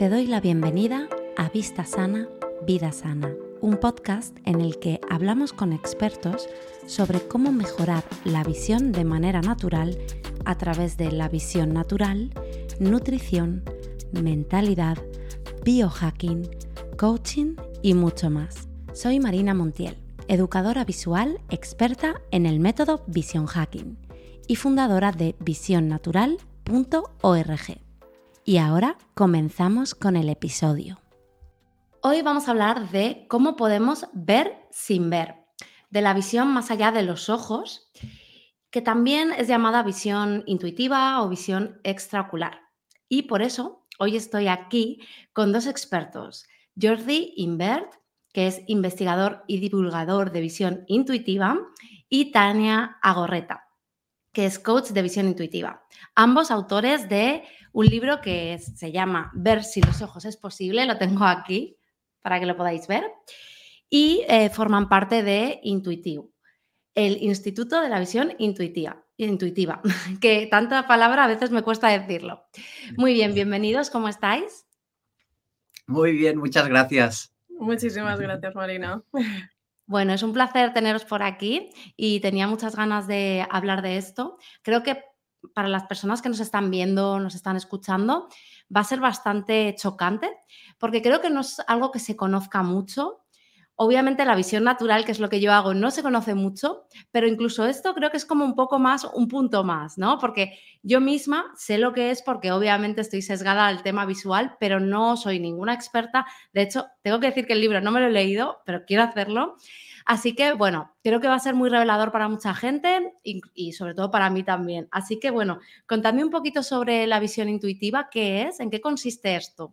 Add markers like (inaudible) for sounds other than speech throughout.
Te doy la bienvenida a Vista Sana, Vida Sana, un podcast en el que hablamos con expertos sobre cómo mejorar la visión de manera natural a través de la visión natural, nutrición, mentalidad, biohacking, coaching y mucho más. Soy Marina Montiel, educadora visual experta en el método Vision Hacking y fundadora de visionnatural.org. Y ahora comenzamos con el episodio. Hoy vamos a hablar de cómo podemos ver sin ver, de la visión más allá de los ojos, que también es llamada visión intuitiva o visión extraocular. Y por eso hoy estoy aquí con dos expertos, Jordi Invert, que es investigador y divulgador de visión intuitiva, y Tania Agorreta, que es coach de visión intuitiva. Ambos autores de un libro que se llama Ver si los ojos es posible, lo tengo aquí para que lo podáis ver, y eh, forman parte de Intuitivo, el Instituto de la Visión Intuitiva, intuitiva, (laughs) que tanta palabra a veces me cuesta decirlo. Muy bien, bienvenidos, ¿cómo estáis? Muy bien, muchas gracias. Muchísimas gracias, Marina. (laughs) Bueno, es un placer teneros por aquí y tenía muchas ganas de hablar de esto. Creo que para las personas que nos están viendo, nos están escuchando, va a ser bastante chocante, porque creo que no es algo que se conozca mucho. Obviamente la visión natural, que es lo que yo hago, no se conoce mucho, pero incluso esto creo que es como un poco más, un punto más, ¿no? Porque yo misma sé lo que es porque obviamente estoy sesgada al tema visual, pero no soy ninguna experta. De hecho, tengo que decir que el libro no me lo he leído, pero quiero hacerlo. Así que, bueno, creo que va a ser muy revelador para mucha gente y, sobre todo para mí también. Así que, bueno, contadme un poquito sobre la visión intuitiva, ¿qué es? ¿En qué consiste esto?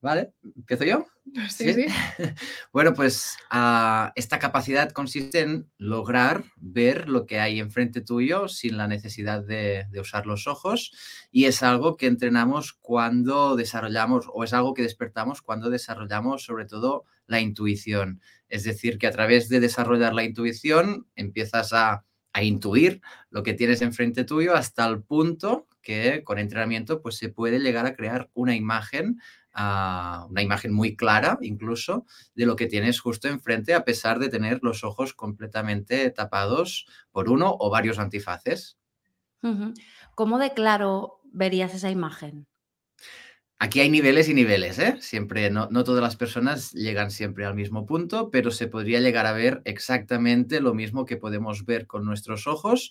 Vale, ¿empiezo yo? (laughs) Sí, sí. (laughs) bueno, pues ah, esta capacidad consiste en lograr ver lo que hay enfrente tuyo sin la necesidad de, de, usar los ojos y es algo que entrenamos cuando desarrollamos o es algo que despertamos cuando desarrollamos sobre todo la intuición. Es decir, que a través de desarrollar la intuición empiezas a, intuir lo que tienes enfrente tuyo hasta el punto que con entrenamiento pues se puede llegar a crear una imagen, una imagen muy clara incluso de lo que tienes justo enfrente a pesar de tener los ojos completamente tapados por uno o varios antifaces. ¿Cómo de claro verías esa imagen? Aquí hay niveles y niveles, ¿eh? Siempre, no, todas las personas llegan siempre al mismo punto, pero se podría llegar a ver exactamente lo mismo que podemos ver con nuestros ojos.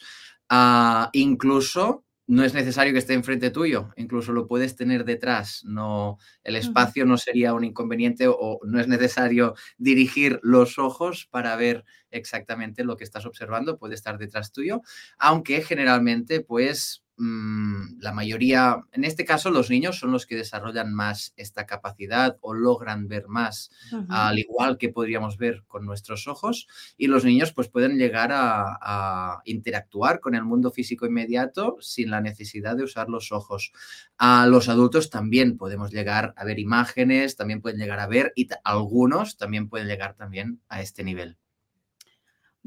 Ah, incluso no es necesario que esté enfrente tuyo, incluso lo puedes tener detrás. No, el espacio no sería un inconveniente o no es necesario dirigir los ojos para ver exactamente lo que estás observando, puede estar detrás tuyo, aunque generalmente pues Mm, la mayoría, en este caso los niños son los que desarrollan más esta capacidad o logran ver más, al igual que podríamos ver con nuestros ojos, y los niños pues pueden llegar a, interactuar con el mundo físico inmediato sin la necesidad de usar los ojos. A los adultos también podemos llegar a ver imágenes, también pueden llegar a ver y algunos también pueden llegar también a este nivel.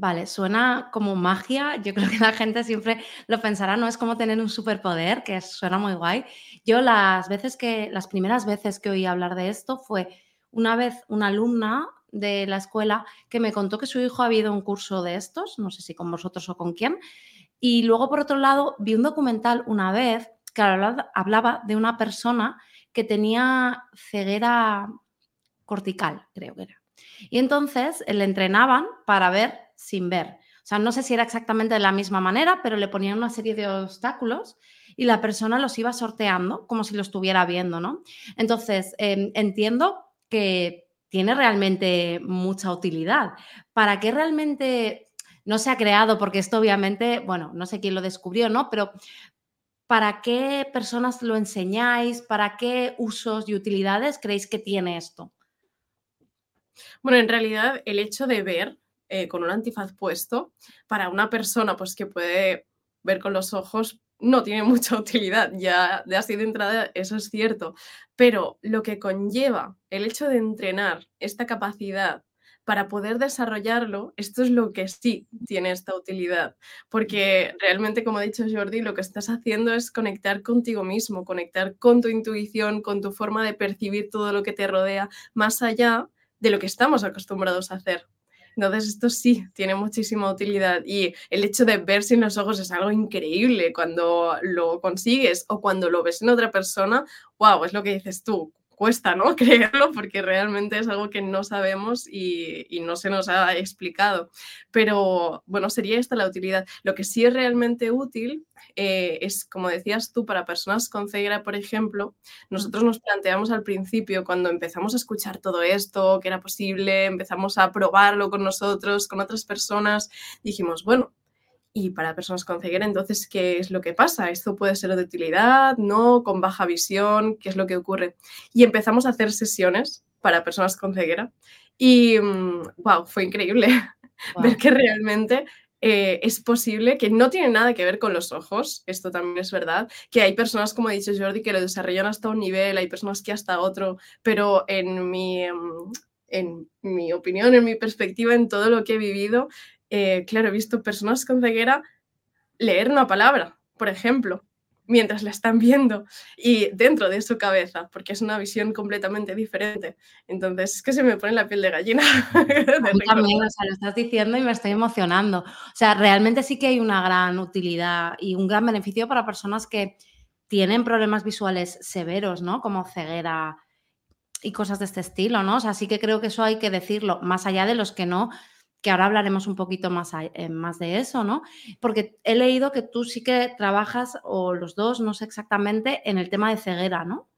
Vale, suena como magia. Yo creo que la gente siempre lo pensará, no es como tener un superpoder, que suena muy guay. Yo las veces que, las primeras veces que oí hablar de esto fue una vez una alumna de la escuela que me contó que su hijo había ido a un curso de estos, no sé si con vosotros o con quién, y luego por otro lado vi un documental una vez que hablaba de una persona que tenía ceguera cortical, creo que era. Y entonces le entrenaban para ver sin ver. O sea, no sé si era exactamente de la misma manera, pero le ponían una serie de obstáculos y la persona los iba sorteando como si lo estuviera viendo, ¿no? Entonces, em, entiendo que tiene realmente mucha utilidad. ¿Para qué realmente no se ha creado? Porque esto obviamente, bueno, no sé quién lo descubrió, ¿no? Pero ¿para qué personas lo enseñáis? ¿Para qué usos y utilidades creéis que tiene esto? Bueno, en realidad el hecho de ver eh, con un antifaz puesto, para una persona pues, que puede ver con los ojos, no tiene (laughs) mucha utilidad. Ya de así de entrada, eso es cierto. Pero lo que conlleva el hecho de entrenar esta capacidad para poder desarrollarlo, esto es lo que sí tiene esta utilidad, porque realmente, como ha dicho Jordi, lo que estás haciendo es conectar contigo mismo, conectar con tu intuición, con tu forma de percibir todo lo que te rodea, más allá de lo que estamos acostumbrados a hacer. Entonces, esto sí tiene muchísima utilidad y el hecho de ver sin los ojos es algo increíble cuando lo consigues o cuando lo ves en otra persona. ¡Wow! Es lo que dices tú cuesta, ¿no? (laughs) Creerlo porque realmente es algo que no sabemos y, no se nos ha explicado. Pero bueno, sería esta la utilidad. Lo que sí es realmente útil eh, es, como decías tú, para personas con ceguera, por ejemplo, nosotros nos planteamos al principio, cuando empezamos a escuchar todo esto, que era posible, empezamos a probarlo con nosotros, con otras personas, dijimos, bueno, y para personas con ceguera, entonces, ¿qué es lo que pasa? ¿Esto puede ser de utilidad? ¿No? ¿Con baja visión? ¿Qué es lo que ocurre? Y empezamos a hacer sesiones para personas con ceguera y, wow, mm, fue increíble (laughs) ver que realmente eh, es posible, que no tiene nada que ver con los ojos, esto también es verdad, que hay personas, como ha dicho Jordi, que lo desarrollan hasta un nivel, hay personas que hasta otro, pero en mi, mm, en mi opinión, en mi perspectiva, en todo lo que he vivido, eh, claro, he visto personas con ceguera leer una palabra, por ejemplo, mientras la están viendo y dentro de su cabeza, porque es una visión completamente diferente. Entonces, es que se me pone la piel de gallina. (laughs) también, o sea, lo estás diciendo y me estoy emocionando. O sea, realmente sí que hay una gran utilidad y un gran beneficio para personas que tienen problemas visuales severos, ¿no? Como ceguera y cosas de este estilo, ¿no? O sea, sí que creo que eso hay que decirlo, más allá de los que no que ahora hablaremos un poquito más, eh, más de eso, ¿no? Porque he leído que tú sí que trabajas, o los dos, no sé exactamente, en el tema de ceguera, ¿no?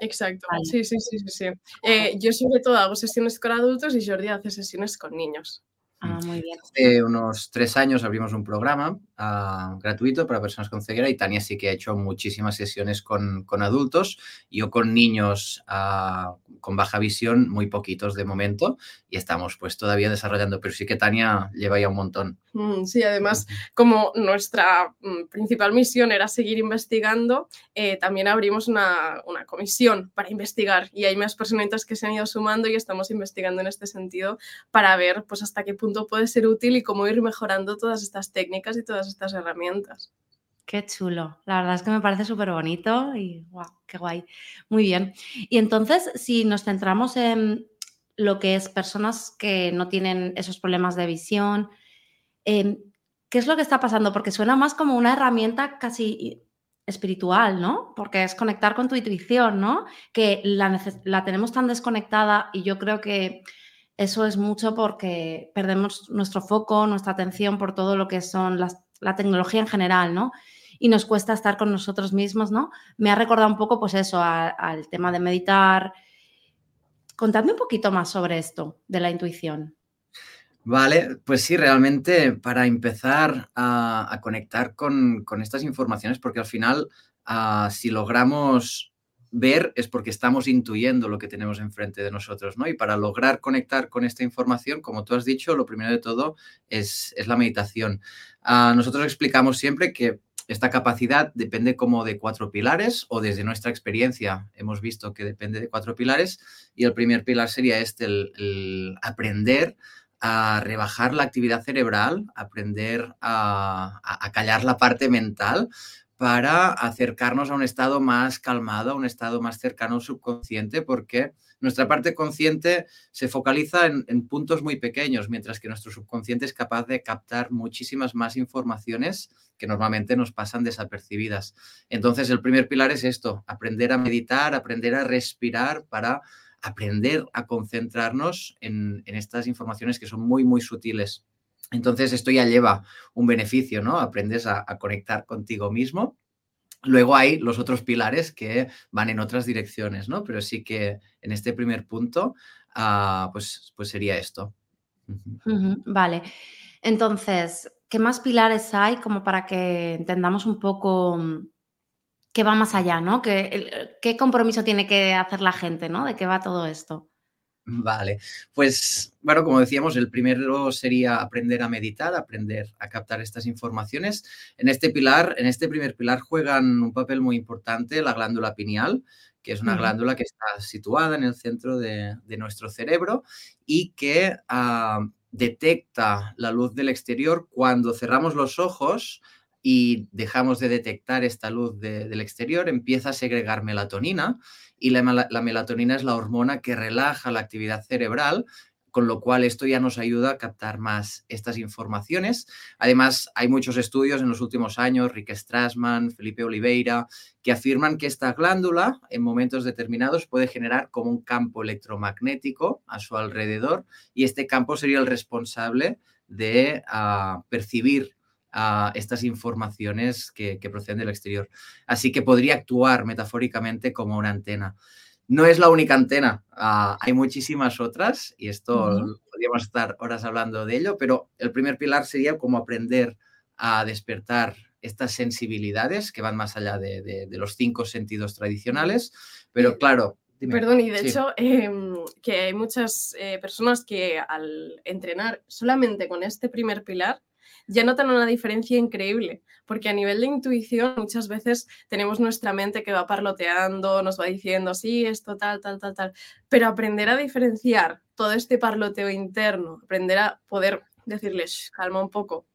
Exacto, sí, sí, sí, sí. Eh, yo sobre todo hago sesiones con adultos y Jordi hace sesiones con niños. Ah, muy bien. Hace unos tres años abrimos un programa ah, gratuito para personas con ceguera y Tania sí que ha hecho muchísimas sesiones con, con adultos, yo con niños uh, con baja visión, muy poquitos de momento, y estamos pues todavía desarrollando, pero sí que Tania lleva ya un montón. Mm, sí, además, como nuestra mm, principal misión era seguir investigando, eh, también abrimos una, una, comisión para investigar y hay más personitas que se han ido sumando y estamos investigando en este sentido para ver pues hasta qué punto puede ser útil y cómo ir mejorando todas estas técnicas y todas estas herramientas. Qué chulo. La verdad es que me parece súper bonito y guau, qué guay. Muy bien. Y entonces, si nos centramos en lo que es personas que no tienen esos problemas de visión, em, ¿qué es lo que está pasando? Porque suena más como una herramienta casi espiritual, ¿no? Porque es conectar con tu intuición, ¿no? Que la, la tenemos tan desconectada y yo creo que eso es mucho porque perdemos nuestro foco, nuestra atención por todo lo que son las, la tecnología en general, ¿no? y nos cuesta estar con nosotros mismos, ¿no? Me ha recordado un poco, pues eso, al tema de meditar. Contadme un poquito más sobre esto de la intuición. Vale, pues sí, realmente para empezar a, conectar con, estas informaciones, porque al final, ah, si logramos ver, es porque estamos intuyendo lo que tenemos enfrente de nosotros, ¿no? Y para lograr conectar con esta información, como tú has dicho, lo primero de todo es, la meditación. Ah, nosotros explicamos siempre que esta capacidad depende como de cuatro pilares o desde nuestra experiencia hemos visto que depende de cuatro pilares y el primer pilar sería este, el, aprender a rebajar la actividad cerebral, aprender a, callar la parte mental para acercarnos a un estado más calmado, a un estado más cercano al subconsciente, porque nuestra parte consciente se focaliza en, puntos muy pequeños, mientras que nuestro subconsciente es capaz de captar muchísimas más informaciones que normalmente nos pasan desapercibidas. Entonces, el primer pilar es esto, aprender a meditar, aprender a respirar para aprender a concentrarnos en, estas informaciones que son muy, muy sutiles. Entonces, esto ya lleva un beneficio, ¿no? Aprendes a conectar contigo mismo Luego hay los otros pilares que van en otras direcciones, ¿no? Pero sí que en este primer punto, ah, pues, pues sería esto. Vale. Entonces, ¿qué más pilares hay como para que entendamos un poco mm, qué va más allá, ¿no? ¿Qué, ¿Qué compromiso tiene que hacer la gente, ¿no? ¿De qué va todo esto? (laughs) Vale, pues bueno, como decíamos, el primero sería aprender a meditar, aprender a captar estas informaciones. En este pilar, en este primer pilar juegan un papel muy importante la glándula pineal, que es una glándula que está situada en el centro de, nuestro cerebro y que ah, detecta la luz del exterior cuando cerramos los ojos y dejamos de detectar esta luz del exterior, empieza a segregar melatonina y la, melatonina es la hormona que relaja la actividad cerebral, con lo cual esto ya nos ayuda a captar más estas informaciones. Además, hay muchos estudios en los últimos años, Rick Strassman, Felipe Oliveira, que afirman que esta glándula en momentos determinados puede generar como un campo electromagnético a su alrededor y este campo sería el responsable de ah, percibir a estas informaciones que, proceden del exterior. Así que podría actuar metafóricamente como una antena. No es la única antena, ah, hay muchísimas otras y esto podríamos estar horas hablando de ello, pero el primer pilar sería como aprender a despertar estas sensibilidades que van más allá de, los cinco sentidos tradicionales, pero claro, Perdón, y de hecho, em, que hay muchas eh, personas que al entrenar solamente con este primer pilar ya notan una diferencia increíble, porque a nivel de intuición muchas veces tenemos nuestra mente que va parloteando, nos va diciendo, sí, esto tal, tal, tal, tal, pero aprender a diferenciar todo este parloteo interno, aprender a poder decirles, calma un poco,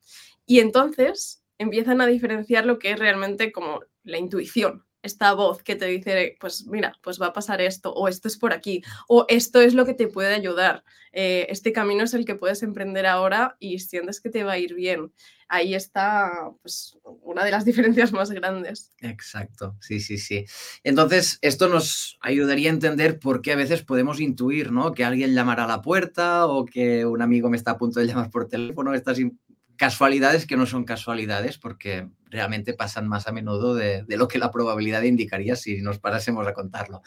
y entonces empiezan a diferenciar lo que es realmente como la intuición, esta voz que te dice, pues mira, pues va a pasar esto, o esto es por aquí, o esto es lo que te puede ayudar, eh, este camino es el que puedes emprender ahora y sientes que te va a ir bien. Ahí está pues, una de las (laughs) diferencias más grandes. Exacto, sí, sí, sí. Entonces, esto nos ayudaría a entender por qué a veces podemos intuir, ¿no? Que alguien llamará a la puerta o que un amigo me está a punto de llamar por teléfono, estas casualidades que no son casualidades porque realmente pasan más a menudo de, lo que la probabilidad indicaría si nos parásemos a contarlo.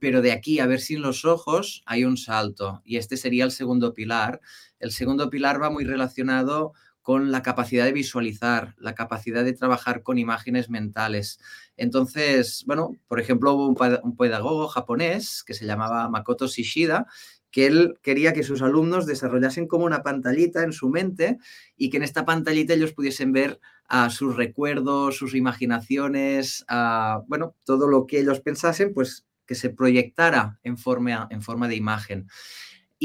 pero de aquí a ver sin los ojos hay un salto y este sería el segundo pilar. El segundo pilar va muy relacionado con la capacidad de visualizar, la capacidad de trabajar con imágenes mentales. Entonces, bueno, por ejemplo, hubo un, pedagogo japonés que se llamaba Makoto Shishida, que él quería que sus alumnos desarrollasen como una pantallita en su mente y que en esta pantallita ellos pudiesen ver a sus recuerdos, sus imaginaciones, a, bueno, todo lo que ellos pensasen, pues que se proyectara en forma, en forma de imagen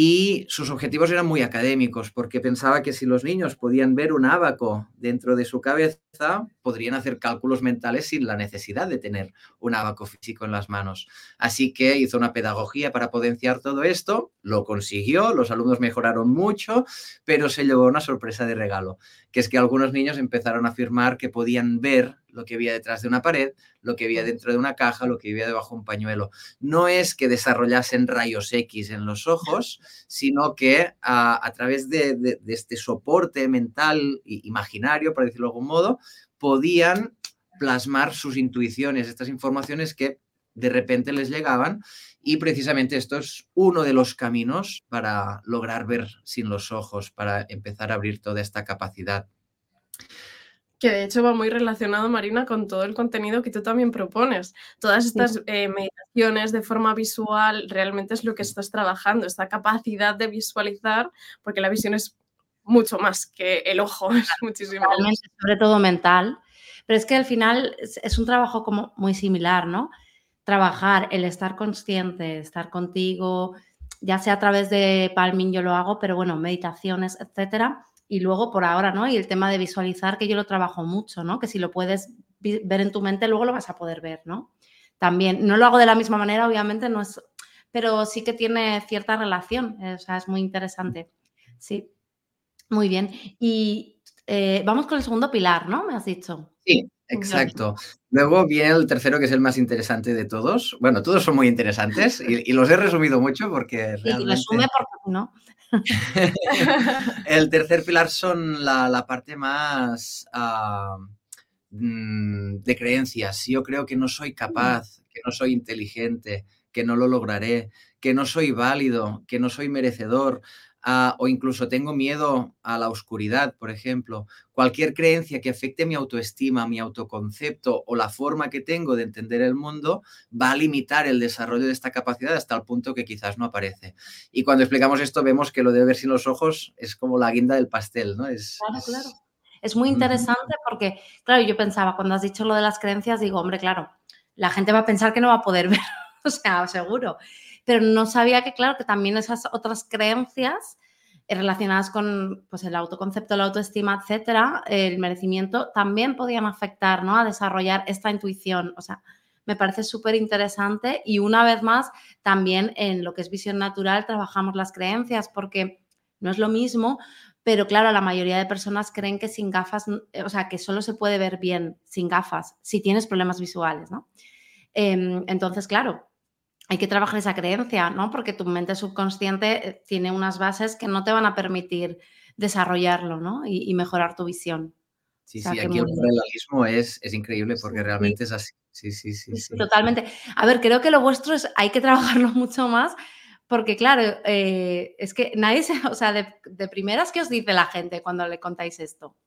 y sus objetivos eran muy académicos porque pensaba que si los niños podían ver un abaco dentro de su cabeza, podrían hacer cálculos mentales sin la necesidad de tener un abaco físico en las manos. Así que hizo una pedagogía para potenciar todo esto, lo consiguió, los alumnos mejoraron mucho, pero se llevó una sorpresa de regalo, que es que algunos niños empezaron a afirmar que podían ver lo que había detrás de una pared, lo que había dentro de una caja, lo que había debajo de un pañuelo. No es que desarrollasen rayos X en los ojos, (laughs) sino que a, través de, este soporte mental e imaginario, por decirlo de algún modo, podían plasmar sus intuiciones, estas informaciones que de repente les llegaban. Y precisamente esto es uno de los caminos para lograr ver sin los ojos, para empezar a abrir toda esta capacidad que de hecho va muy relacionado, Marina, con todo el contenido que tú también propones. Todas estas eh, meditaciones de forma visual realmente es lo que estás trabajando, esta capacidad de visualizar, porque la visión es mucho más que el ojo, (laughs) es muchísimo más. Sobre todo mental, pero es que al final es, un trabajo como muy similar, ¿no? Trabajar, el estar consciente, estar contigo, ya sea a través de Palming yo lo hago, pero bueno, meditaciones, etcétera y luego por ahora, ¿no? Y el tema de visualizar, que yo lo trabajo mucho, ¿no? Que si lo puedes ver en tu mente, luego lo vas a poder ver, ¿no? También, no lo hago de la misma manera, obviamente, no es, pero sí que tiene cierta relación, eh, o sea, es muy interesante. Sí, muy bien. Y eh, vamos con el segundo pilar, ¿no? Me has dicho. Sí, exacto. Luego viene el tercero, que es el más interesante de todos. Bueno, todos son muy interesantes y, los he resumido mucho porque realmente... Y resume porque no. (laughs) el tercer pilar son la, parte más ah, mm, de creencias. Yo creo que no soy capaz, que no soy inteligente, que no lo lograré, que no soy válido, que no soy merecedor. Ah, o incluso tengo miedo a la oscuridad, por ejemplo, cualquier creencia que afecte mi autoestima, mi autoconcepto o la forma que tengo de entender el mundo va a limitar el desarrollo de esta capacidad hasta el punto que quizás no aparece. Y cuando explicamos esto vemos que lo de ver sin los ojos es como la guinda del pastel, ¿no? Es, claro, claro. Es muy interesante porque, claro, yo pensaba, cuando has dicho lo de las creencias, digo, hombre, claro, la gente va a pensar que no va a poder ver, (laughs) o sea, seguro. Pero no sabía que, claro, que también esas otras creencias eh, relacionadas con pues, el autoconcepto, la autoestima, etcétera, el merecimiento, también podían afectar ¿no? a desarrollar esta intuición. O sea, me parece súper interesante y una vez más, también en lo que es visión natural trabajamos las creencias porque no es lo mismo, pero claro, la mayoría de personas creen que sin gafas, eh, o sea, que solo se puede ver bien sin gafas si tienes problemas visuales, ¿no? Em, entonces, claro, hay que trabajar esa creencia, ¿no? Porque tu mente subconsciente eh, tiene unas bases que no te van a permitir desarrollarlo, ¿no? Y, mejorar tu visión. Sí, sí, aquí el paralelismo es, es increíble porque realmente es así. Sí, sí, sí, sí, Totalmente. A ver, creo que lo vuestro es, hay que trabajarlo (laughs) mucho más porque claro, eh, es que nadie se, o sea, de, de primeras, ¿qué os dice la gente cuando le contáis esto?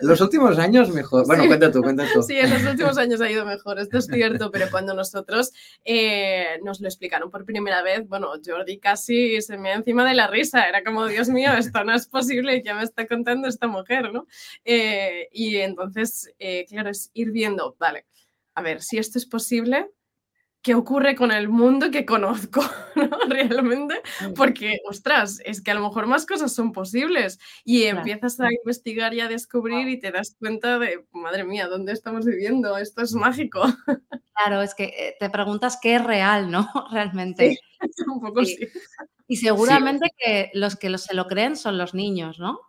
Los últimos años mejor. Bueno, cuenta tú, cuenta tú. Sí, en los últimos años ha ido mejor, esto es (laughs) cierto, pero cuando nosotros eh, nos lo explicaron por primera vez, bueno, Jordi casi se me encima de la risa, era como, Dios mío, esto no es posible, ya me está contando esta mujer, ¿no? Eh, y entonces, eh, claro, es ir viendo, vale, a ver, si esto es posible, qué ocurre con el mundo que conozco, (laughs) ¿no? Realmente, porque, ostras, es que a lo mejor más cosas son posibles y empiezas a investigar y a descubrir y te das cuenta de, madre mía, ¿dónde estamos viviendo? Esto es mágico. Claro, es que eh, te preguntas qué es real, ¿no? (laughs) Realmente. (laughs) un poco sí. Y seguramente que los que se lo creen son los niños, ¿no?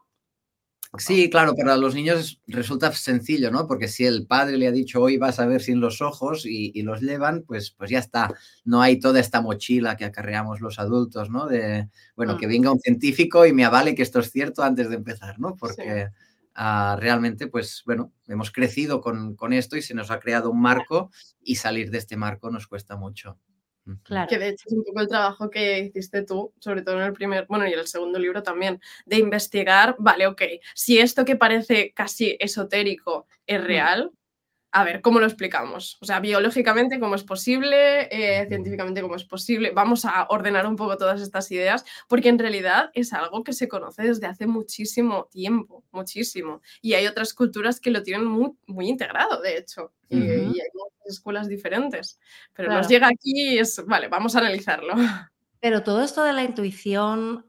Sí, claro, para los niños resulta sencillo, ¿no? Porque si el padre le ha dicho hoy vas a ver sin los ojos y, los llevan, pues, pues ya está. No hay toda esta mochila que acarreamos los adultos, ¿no? De, bueno, que mm. venga un científico y me avale que esto es cierto antes de empezar, ¿no? Porque ah, realmente, pues, bueno, hemos crecido con, con esto y se nos ha creado un marco y salir de este marco nos cuesta mucho. Que de hecho es un poco el trabajo que hiciste tú, sobre todo en el primer, bueno, y en el segundo libro también, de investigar, vale, ok, si esto que parece casi esotérico es real, a ver, ¿cómo lo explicamos? O sea, biológicamente, ¿cómo es posible? Eh, científicamente, ¿cómo es posible? Vamos a ordenar un poco todas estas ideas, porque en realidad es algo que se conoce desde hace muchísimo tiempo, muchísimo. Y hay otras culturas que lo tienen muy, muy integrado, de hecho, y, hay muchas escuelas diferentes. Pero nos llega aquí y es, vale, vamos a analizarlo. (laughs) Pero todo esto de la intuición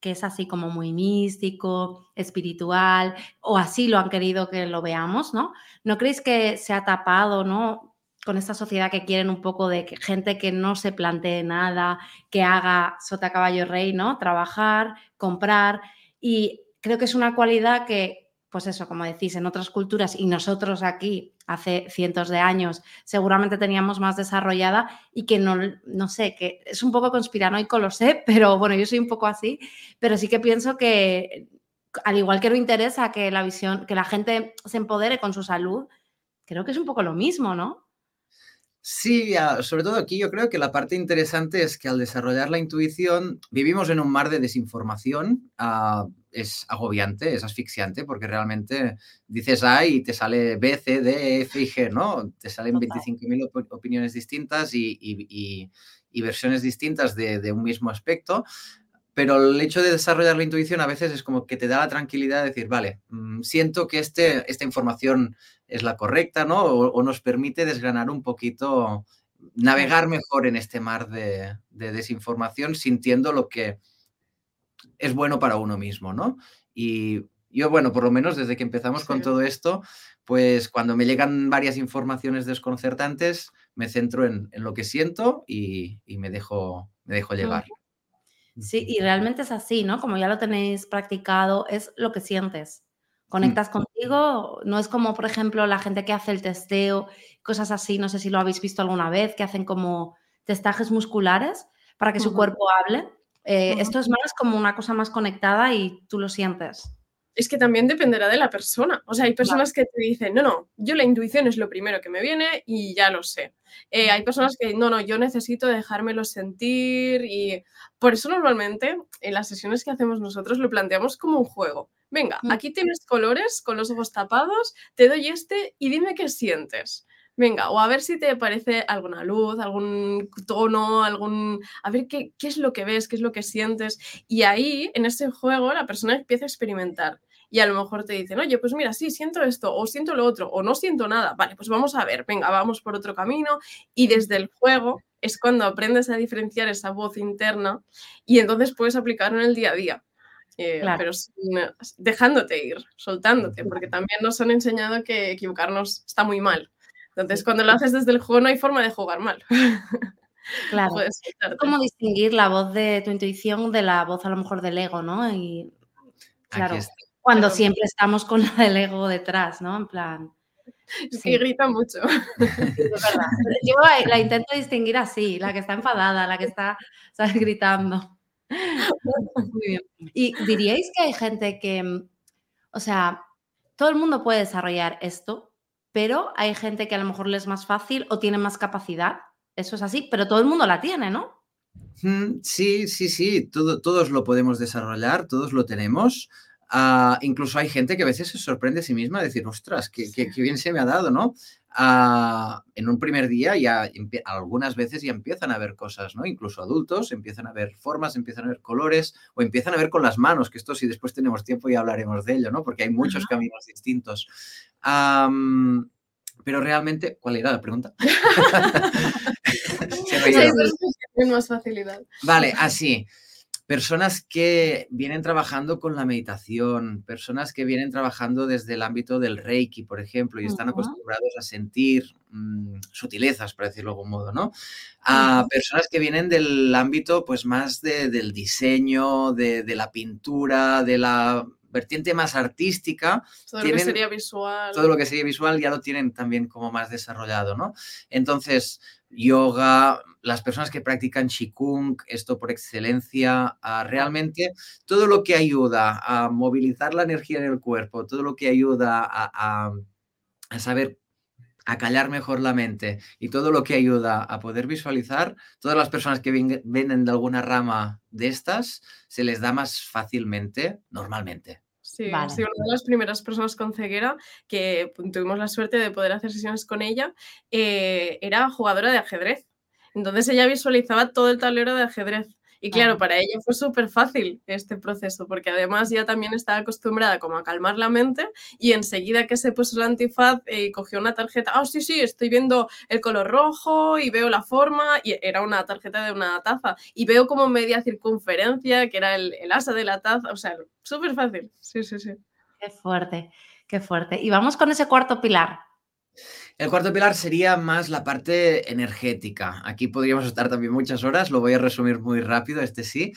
que es así como muy místico, espiritual, o así lo han querido que lo veamos, ¿no? ¿No creéis que se ha tapado, ¿no? Con esta sociedad que quieren un poco de gente que no se plantee nada, que haga sota caballo rey, ¿no? Trabajar, comprar. Y creo que es una cualidad que pues eso, como decís, en otras culturas y nosotros aquí hace cientos de años seguramente teníamos más desarrollada y que no, no sé, que es un poco conspiranoico, lo sé, (laughs) pero bueno, yo soy un poco así, pero sí que pienso que al igual que no interesa que la visión, que la gente se empodere con su salud, creo que es un poco lo mismo, ¿no? Sí, sobre todo aquí yo creo que la parte interesante es que al desarrollar la intuición vivimos en un mar de desinformación. Ah, es agobiante, es asfixiante, porque realmente dices A y te sale B, C, D, F y G, ¿no? Te salen 25.000 opiniones distintas y, versiones distintas de, un mismo aspecto. Pero el hecho de desarrollar la intuición a veces es como que te da la tranquilidad de decir, vale, mm, siento que este, esta información es la correcta, ¿no? O, nos permite desgranar un poquito, navegar mejor en este mar de, de desinformación, sintiendo lo que es bueno para uno mismo, ¿no? Y yo, bueno, por lo menos desde que empezamos con todo esto, pues cuando me llegan varias informaciones desconcertantes, me centro en, lo que siento y, me, dejo, me dejo llevar. Sí, y realmente es así, ¿no? Como ya lo tenéis practicado, es lo que sientes. Conectas contigo, no es como, por ejemplo, la gente que hace el testeo, cosas así, no sé si lo habéis visto alguna vez, que hacen como testajes musculares para que su cuerpo hable. Eh, esto es más como una cosa más conectada y tú lo sientes. es que también dependerá de la persona. O sea, hay personas que te dicen, no, no, yo la intuición es lo primero que me viene y ya lo sé. Eh, hay personas que, no, no, yo necesito dejármelo sentir y por eso normalmente en las sesiones que hacemos nosotros lo planteamos como un juego. Venga, Mm. aquí tienes colores con los ojos tapados, te doy este y dime qué sientes. Venga, o a ver si te parece alguna luz, algún tono, algún... A ver qué, qué es lo que ves, qué es lo que sientes. Y ahí, en ese juego, la persona empieza a experimentar. Y a lo mejor te dicen, oye, pues mira, sí, siento esto, o siento lo otro, o no siento nada. Vale, pues vamos a ver, venga, vamos por otro camino. Y desde el juego es cuando aprendes a diferenciar esa voz interna y entonces puedes aplicarlo en el día a día. Eh, Claro. Pero sin- dejándote ir, soltándote, porque también nos han enseñado que equivocarnos está muy mal. Entonces, cuando lo haces desde el juego, no hay forma de jugar mal. (laughs) (laughs) Claro. Es como distinguir la voz de tu intuición de la voz a lo mejor del ego, ¿no? Y claro, cuando Claro. siempre estamos con la del ego detrás, ¿no? En plan, Es sí. que grita mucho. (laughs) Sí, es verdad. Yo la, intento distinguir así, la que está enfadada, la que está, ¿sabes? gritando. Muy bien. ¿Y diríais que hay gente que, o sea, todo el mundo puede desarrollar esto, pero hay gente que a lo mejor le es más fácil o tiene más capacidad? Eso es así, pero todo el mundo la tiene, ¿no? Sí, sí, sí, todo- todos lo podemos desarrollar, todos lo tenemos. Ah, incluso hay gente que a veces se sorprende a sí misma de decir, ostras, qué, qué- qué bien se me ha dado, ¿no? Ah, en un primer día ya algunas veces ya empiezan a ver cosas, ¿no? Incluso adultos empiezan a ver formas, empiezan a ver colores o empiezan a ver con las manos, que esto si después tenemos tiempo ya hablaremos de ello, ¿no? Porque hay muchos caminos distintos. Pero realmente, ¿cuál era la pregunta? (laughs) Tienen más facilidad. Vale, así. Personas que vienen trabajando con la meditación, personas que vienen trabajando desde el ámbito del Reiki, por ejemplo, y están acostumbrados a sentir mm, sutilezas, por decirlo de algún modo, ¿no? A personas que vienen del ámbito, pues, más de- del diseño, de, de la pintura, de la vertiente más artística, Todo lo que sería visual. todo lo que sería visual ya lo tienen también como más desarrollado, ¿no? Entonces, yoga, las personas que practican Qigong, esto por excelencia, ah, realmente todo lo que ayuda a movilizar la energía en el cuerpo, todo lo que ayuda a, a- a saber a callar mejor la mente y todo lo que ayuda a poder visualizar, todas las personas que ven- vienen de alguna rama de estas, se les da más fácilmente, normalmente. Sí, Vale. sí, una de las primeras personas con ceguera que tuvimos la suerte de poder hacer sesiones con ella eh, era jugadora de ajedrez. Entonces ella visualizaba todo el tablero de ajedrez. Y claro, para ella fue súper fácil este proceso, porque además ya también estaba acostumbrada como a calmar la mente y enseguida que se puso el antifaz eh, cogió una tarjeta, ah, sí, sí, estoy viendo el color rojo y veo la forma, y era una tarjeta de una taza, y veo como media circunferencia, que era el, el asa de la taza, o sea, súper fácil, sí, sí, sí. Qué fuerte, qué fuerte. Y vamos con ese cuarto pilar. El cuarto pilar sería más la parte energética. Aquí podríamos estar también muchas horas, lo voy a resumir muy rápido, este sí.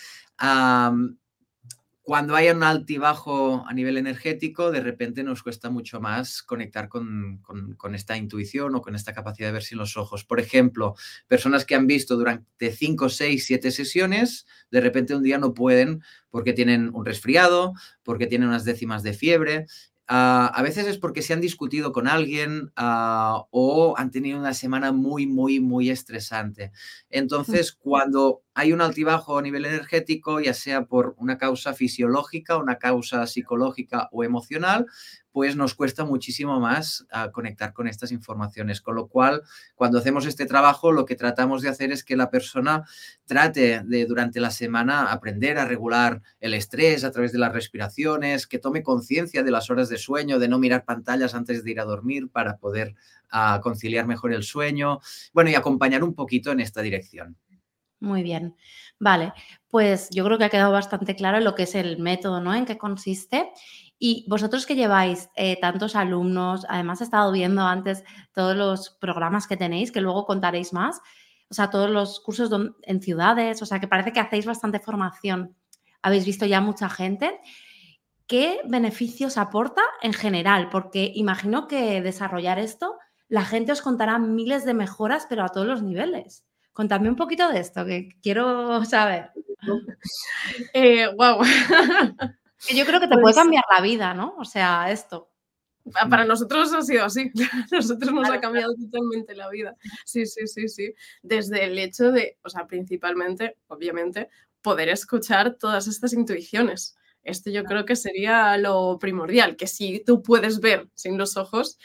Cuando hay un altibajo a nivel energético, de repente nos cuesta mucho más conectar con, con- con esta intuición o con esta capacidad de ver sin los ojos. Por ejemplo, personas que han visto durante 5, 6, 7 sesiones, de repente un día no pueden porque tienen un resfriado, porque tienen unas décimas de fiebre. Ah, a veces es porque se han discutido con alguien ah, o han tenido una semana muy, muy, muy estresante. Entonces, cuando hay un altibajo a nivel energético, ya sea por una causa fisiológica, una causa psicológica o emocional, pues nos cuesta muchísimo más ah, conectar con estas informaciones. Con lo cual, cuando hacemos este trabajo, lo que tratamos de hacer es que la persona trate de durante la semana aprender a regular el estrés a través de las respiraciones, que tome conciencia de las horas de sueño, de no mirar pantallas antes de ir a dormir para poder ah, conciliar mejor el sueño. Bueno, y acompañar un poquito en esta dirección. Muy bien. Vale, pues yo creo que ha quedado bastante claro lo que es el método, ¿no? En qué consiste. Y vosotros que lleváis eh, tantos alumnos, además he estado viendo antes todos los programas que tenéis, que luego contaréis más, o sea, todos los cursos en ciudades, o sea, que parece que hacéis bastante formación. Habéis visto ya mucha gente. ¿Qué beneficios aporta en general? Porque imagino que desarrollar esto, la gente os contará miles de mejoras, pero a todos los niveles. Contadme un poquito de esto, que quiero saber. (laughs) Eh, wow. (laughs) Yo creo que te puede Pues- cambiar la vida, ¿no? O sea, esto. Pa- Para nosotros ha sido así. (laughs) Nosotros nos ha cambiado totalmente la vida. Sí, sí, sí, sí. Desde el hecho de, o sea, principalmente, obviamente, poder escuchar todas estas intuiciones. Esto yo creo que sería lo primordial, que si tú puedes ver sin los ojos,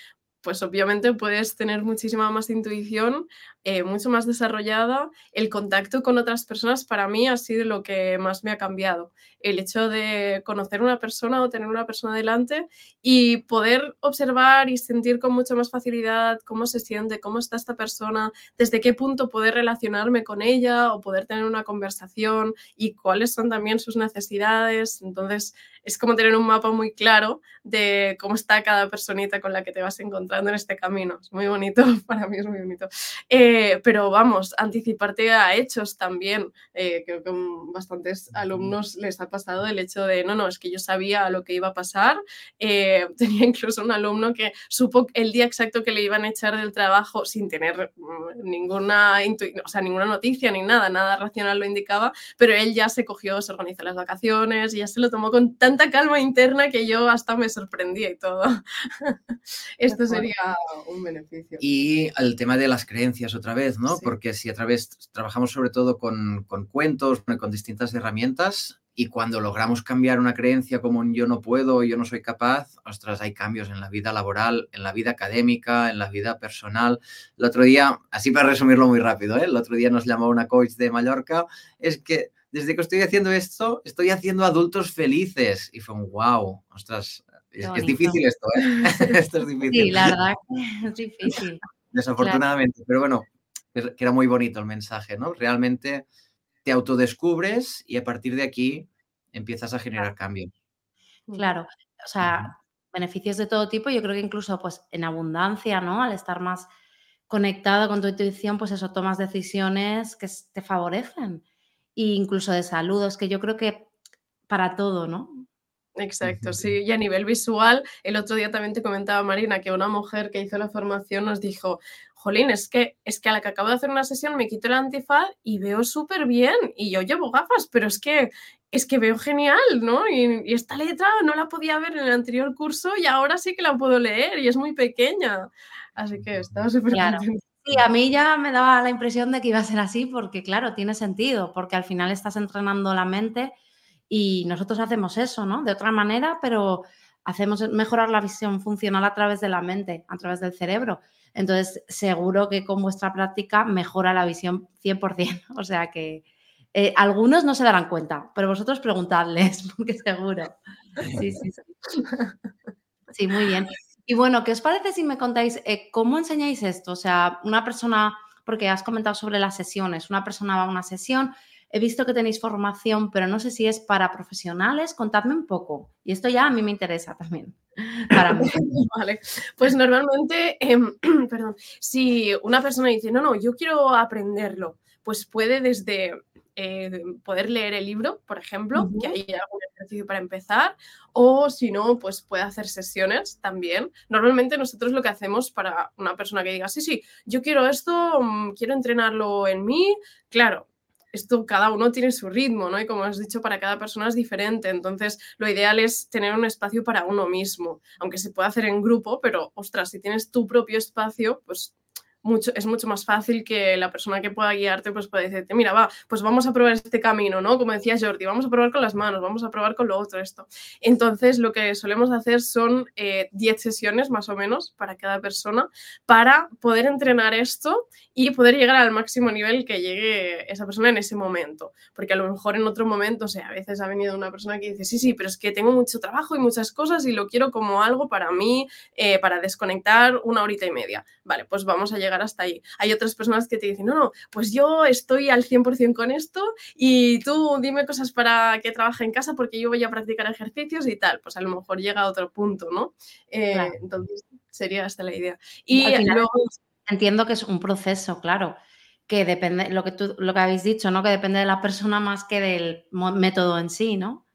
pues obviamente puedes tener muchísima más intuición, eh, mucho más desarrollada. El contacto con otras personas para mí ha sido lo que más me ha cambiado. El hecho de conocer una persona o tener una persona delante y poder observar y sentir con mucha más facilidad cómo se siente, cómo está esta persona, desde qué punto poder relacionarme con ella o poder tener una conversación y cuáles son también sus necesidades. Entonces, es como tener un mapa muy claro de cómo está cada personita con la que te vas encontrando en este camino. Es muy bonito, (laughs) para mí es muy bonito. Eh, pero vamos, anticiparte a hechos también. Eh, creo que a bastantes alumnos les ha pasado el hecho de, no, no, es que yo sabía lo que iba a pasar. Eh, (laughs) tenía incluso un alumno que supo el día exacto que le iban a echar del trabajo sin tener mm, ninguna, o sea, ninguna noticia ni nada, nada racional lo indicaba, pero él ya se cogió, se organizó las vacaciones y ya se lo tomó con tanta calma interna que yo hasta me sorprendía y todo. (laughs) Esto sería un beneficio. Y el tema de las creencias otra vez, ¿no? Sí. Porque si a través trabajamos sobre todo con, con cuentos, con distintas herramientas, y cuando logramos cambiar una creencia como un yo no puedo, yo no soy capaz, ostras, hay cambios en la vida laboral, en la vida académica, en la vida personal. El otro día, así para resumirlo muy rápido, ¿eh? el otro día nos llamó una coach de Mallorca, es que desde que estoy haciendo esto, estoy haciendo adultos felices. Y fue un wow, ostras, es, difícil esto, ¿eh? (laughs) esto es difícil Sí, la verdad (laughs) es difícil. desafortunadamente, pero bueno, que era muy bonito el mensaje, ¿no? Realmente te autodescubres y a partir de aquí empiezas a generar cambios. Claro, o sea, beneficios de todo tipo, yo creo que incluso pues en abundancia, ¿no? Al estar más conectado con tu intuición, pues eso, tomas decisiones que te favorecen. E incluso de salud, es que yo creo que para todo, ¿no? Exacto, sí. Y a nivel visual, el otro día también te comentaba Marina que una mujer que hizo la formación nos dijo, Jolín, es que, es que a la que acabo de hacer una sesión me quito el antifaz y veo súper bien. Y yo llevo gafas, pero es que, es que veo genial, ¿no? Y, y esta letra no la podía ver en el anterior curso y ahora sí que la puedo leer y es muy pequeña. Así que estaba súper Claro. contenta. Sí, a mí ya me daba la impresión de que iba a ser así porque, claro, tiene sentido, porque al final estás entrenando la mente y nosotros hacemos eso, ¿no? De otra manera, pero hacemos mejorar la visión funcional a través de la mente, a través del cerebro. Entonces, seguro que con vuestra práctica mejora la visión 100%. (laughs) O sea que eh, algunos no se darán cuenta, pero vosotros preguntadles, (laughs) porque seguro. Sí, sí, sí. Sí, muy bien. Y bueno, ¿qué os parece si me contáis eh, cómo enseñáis esto? O sea, una persona, porque has comentado sobre las sesiones, una persona va a una sesión, he visto que tenéis formación, pero no sé si es para profesionales, contadme un poco. Y esto ya a mí me interesa también. (laughs) Para mí. (laughs) Vale, pues normalmente, em, (clears throat) perdón, si una persona dice, no, no, yo quiero aprenderlo, pues puede desde eh, poder leer el libro, por ejemplo, que hay algún ejercicio para empezar, o si no, pues puede hacer sesiones también. Normalmente nosotros lo que hacemos para una persona que diga, sí, sí, yo quiero esto, mm, quiero entrenarlo en mí, claro. Esto cada uno tiene su ritmo, ¿no? Y como has dicho, para cada persona es diferente. Entonces, lo ideal es tener un espacio para uno mismo, aunque se puede hacer en grupo, pero ostras, si tienes tu propio espacio, pues mucho, es mucho más fácil que la persona que pueda guiarte pues pueda decirte, mira, va, pues vamos a probar este camino, ¿no? Como decía Jordi, vamos a probar con las manos, vamos a probar con lo otro, esto. Entonces, lo que solemos hacer son eh, 10 sesiones más o menos para cada persona para poder entrenar esto y poder llegar al máximo nivel que llegue esa persona en ese momento. Porque a lo mejor en otro momento, o sea, a veces ha venido una persona que dice, sí, sí, pero es que tengo mucho trabajo y muchas cosas y lo quiero como algo para mí, eh, para desconectar una horita y media. Vale, pues vamos a llegar hasta ahí. Hay otras personas que te dicen, no, no, pues yo estoy al 100% con esto y tú dime cosas para que trabaje en casa porque yo voy a practicar ejercicios y tal. Pues a lo mejor llega a otro punto, ¿no? Eh, Claro. Entonces, sería esta la idea. Y Al final luego... Entiendo que es un proceso, claro, que depende, lo que, tú, lo que habéis dicho, ¿no? Que depende de la persona más que del método en sí, ¿no?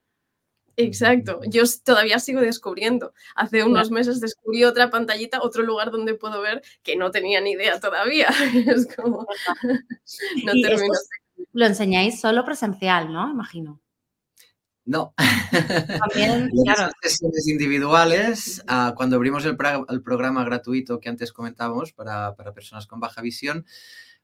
Exacto, yo todavía sigo descubriendo. Hace unos meses descubrí otra pantallita, otro lugar donde puedo ver que no tenía ni idea todavía. (laughs) Es como, (laughs) no termino. lo enseñáis solo presencial, ¿no? Imagino. No. También, (laughs) claro. sesiones individuales, ah, cuando abrimos el, programa gratuito que antes comentábamos para, personas con baja visión,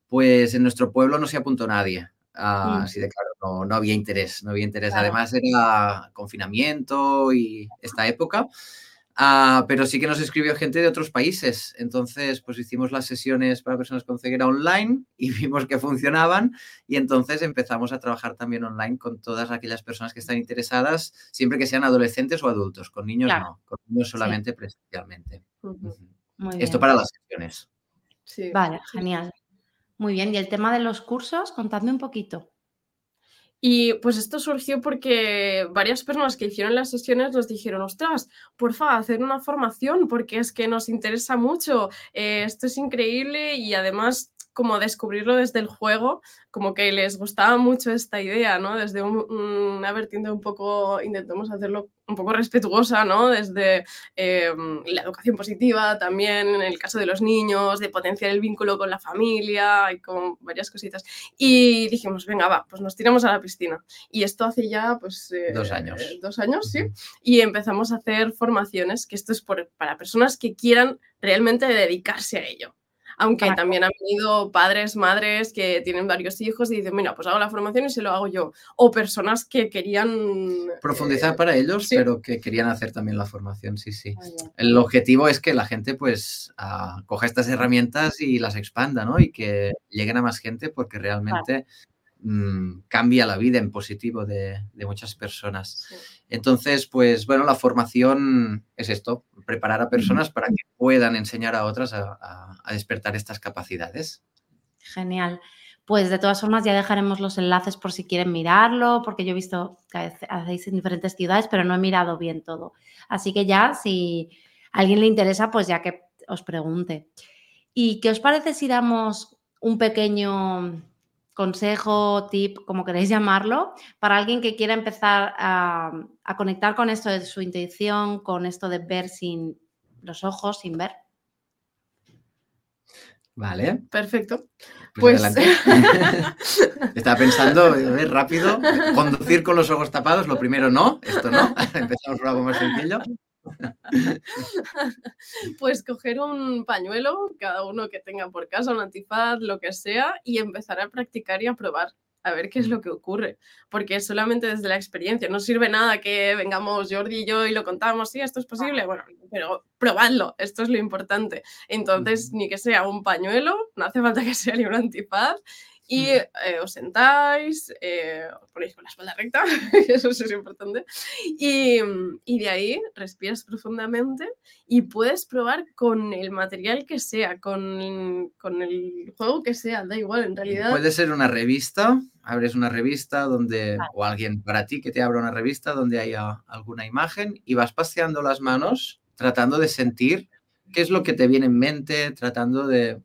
pues en nuestro pueblo no se apuntó nadie. Ah, mm. Así de claro, no, había interés, no había interés. Además era confinamiento y esta época. Ah, pero sí que nos escribió gente de otros países. Entonces, pues hicimos las sesiones para personas con ceguera online (laughs) y vimos que funcionaban y entonces empezamos a trabajar también online con todas aquellas personas que están interesadas, siempre que sean adolescentes o adultos. Con niños no, con niños solamente presencialmente. Esto para las sesiones. Vale, genial. Muy bien. ¿Y el tema de los cursos? Contadme un poquito. Y pues esto surgió porque varias personas que hicieron las sesiones nos dijeron, ostras, porfa, hacer una formación porque es que nos interesa mucho, eh, esto es increíble y además como descubrirlo desde el juego, como que les gustaba mucho esta idea, ¿no? Desde una vertiente un poco, intentamos hacerlo un poco respetuosa, ¿no? Desde em, la educación positiva también, en el caso de los niños, de potenciar el vínculo con la familia y con varias cositas. Y dijimos, venga, va, pues nos tiramos a la piscina. Y esto hace ya, pues... Eh, dos años. dos años, sí. Y empezamos a hacer formaciones, que esto es para personas que quieran realmente dedicarse a ello aunque también han venido padres, madres que tienen varios hijos y dicen, mira, pues hago la formación y se lo hago yo. O personas que querían... Profundizar eh, para ellos, pero que querían hacer también la formación, sí, sí. El objetivo es que la gente pues uh, coja estas herramientas y las expanda, ¿no? Y que lleguen a más gente porque realmente... Mm, cambia la vida en positivo de, muchas personas. Entonces, pues bueno, la formación es esto, preparar a personas para que puedan enseñar a otras a, despertar estas capacidades. Genial. Pues de todas formas ya dejaremos los enlaces por si quieren mirarlo, porque yo he visto que hacéis en diferentes ciudades, pero no he mirado bien todo. Así que ya, si a alguien le interesa, pues ya que os pregunte. ¿Y qué os parece si damos un pequeño consejo, tip, como queréis llamarlo, para alguien que quiera empezar a, conectar con esto de su intuición, con esto de ver sin los ojos, sin ver? Vale. Perfecto. Pues, pues (laughs) Estaba pensando, rápido, conducir con los ojos tapados, lo primero no, esto no, (laughs) empezamos por algo más sencillo. (laughs) Pues coger un pañuelo, cada uno que tenga por casa, un antifaz, lo que sea, y empezar a practicar y a probar a ver qué es lo que ocurre, porque solamente desde la experiencia, no sirve nada que vengamos Jordi y yo y lo contamos, sí, esto es posible, bueno, pero probadlo, esto es lo importante. Entonces, ni que sea un pañuelo, no hace falta que sea ni un antifaz, y eh, os sentáis, eh, os ponéis con la espalda recta, (laughs) eso es importante, y, y, de ahí respiras profundamente y puedes probar con el material que sea, con, con, el juego que sea, da igual, en realidad. Puede ser una revista, abres una revista donde, o alguien para ti que te abra una revista donde haya alguna imagen y vas paseando las manos tratando de sentir qué es lo que te viene en mente, tratando de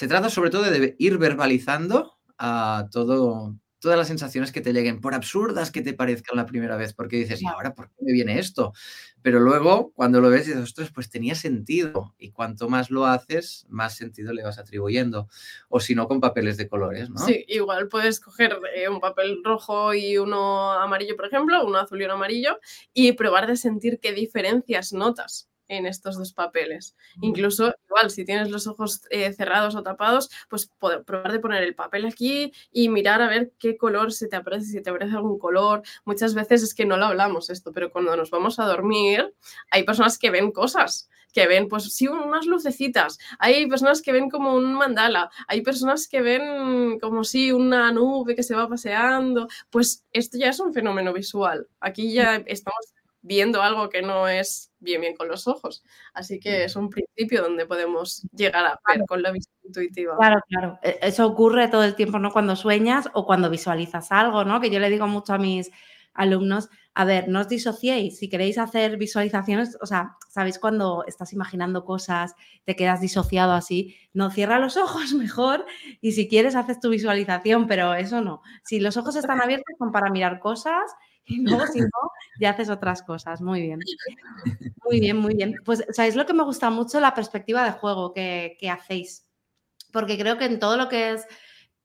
se trata sobre todo de ir verbalizando a todo, todas las sensaciones que te lleguen, por absurdas que te parezcan la primera vez, porque dices, ¿y ahora por qué me viene esto? Pero luego, cuando lo ves, dices, ostras, pues tenía sentido. Y cuanto más lo haces, más sentido le vas atribuyendo. O si no, con papeles de colores, ¿no? Sí, igual puedes coger eh, un papel rojo y uno amarillo, por ejemplo, uno azul y uno amarillo, y probar de sentir qué diferencias notas en estos dos papeles. Incluso, igual, si tienes los ojos eh, cerrados o tapados, pues probar de poner el papel aquí y mirar a ver qué color se te aparece, si te aparece algún color. Muchas veces es que no lo hablamos esto, pero cuando nos vamos a dormir, hay personas que ven cosas que ven, pues sí, unas lucecitas. Hay personas que ven como un mandala. Hay personas que ven como si una nube que se va paseando. Pues esto ya es un fenómeno visual. Aquí ya estamos viendo algo que no es bien bien con los ojos. Así que es un principio donde podemos llegar a ver con la vista intuitiva. Claro, claro. E, eso ocurre todo el tiempo, ¿no? Cuando sueñas o cuando visualizas algo, ¿no? Que yo le digo mucho a mis alumnos, a ver, no os disociéis, si queréis hacer visualizaciones, o sea, sabéis cuando estás imaginando cosas, te quedas disociado así, no cierra los ojos (laughs) mejor y si quieres haces tu visualización, pero eso no. Si los ojos están (laughs) abiertos son para mirar cosas y luego si no, ya haces otras cosas. Muy bien. Muy bien, muy bien. Pues, ¿sabéis lo que me gusta mucho? La perspectiva de juego que, hacéis. Porque creo que en todo lo que es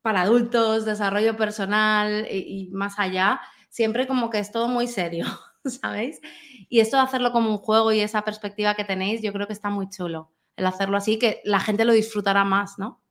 para adultos, desarrollo personal y, más allá, siempre como que es todo muy serio, (laughs) ¿sabéis? Y esto de hacerlo como un juego y esa perspectiva que tenéis, yo creo que está muy chulo. El hacerlo así, que la gente lo disfrutará más, ¿no?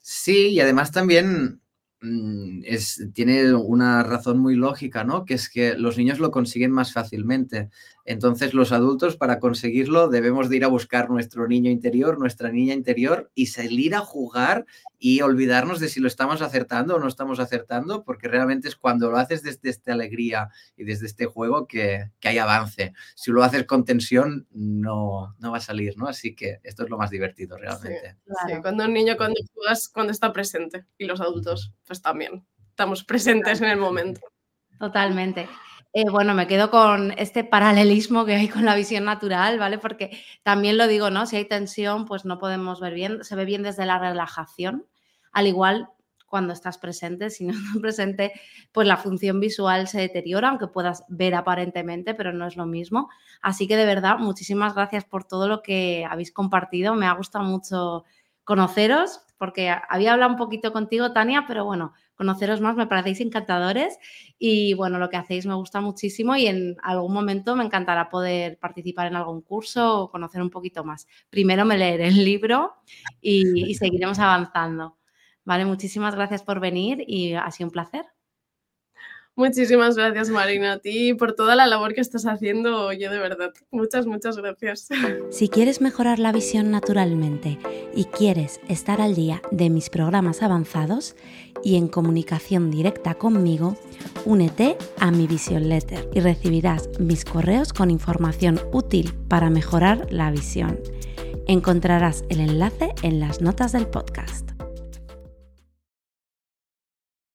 Sí, y además también mm, es, tiene una razón muy lógica, ¿no? Que es que los niños lo consiguen más fácilmente. Entonces los adultos para conseguirlo debemos de ir a buscar nuestro niño interior, nuestra niña interior y salir a jugar y olvidarnos de si lo estamos acertando o no estamos acertando, porque realmente es cuando lo haces desde esta alegría y desde este juego que, hay avance. Si lo haces con tensión, no, no va a salir, ¿no? Así que esto es lo más divertido realmente. Sí, cuando un niño cuando juegas, cuando está presente y los adultos, pues también estamos presentes en el momento. Totalmente. Eh, bueno, me quedo con este paralelismo que hay con la visión natural, ¿vale? Porque también lo digo, ¿no? Si hay tensión, pues no podemos ver bien, se ve bien desde la relajación, al igual cuando estás presente, si no estás presente, pues la función visual se deteriora, aunque puedas ver aparentemente, pero no es lo mismo. Así que de verdad, muchísimas gracias por todo lo que habéis compartido. Me ha gustado mucho conoceros, porque había hablado un poquito contigo, Tania, pero bueno, conoceros más, me parecéis encantadores y bueno, lo que hacéis me gusta muchísimo y en algún momento me encantará poder participar en algún curso o conocer un poquito más. Primero me leeré el libro y, y seguiremos avanzando. Vale, muchísimas gracias por venir y ha sido un placer. Muchísimas gracias, Marina, a ti por toda la labor que estás haciendo. Yo de verdad, muchas, muchas gracias. Si quieres mejorar la visión naturalmente y quieres estar al día de mis programas avanzados y en comunicación directa conmigo, únete a mi Vision Letter y recibirás mis correos con información útil para mejorar la visión. Encontrarás el enlace en las notas del podcast.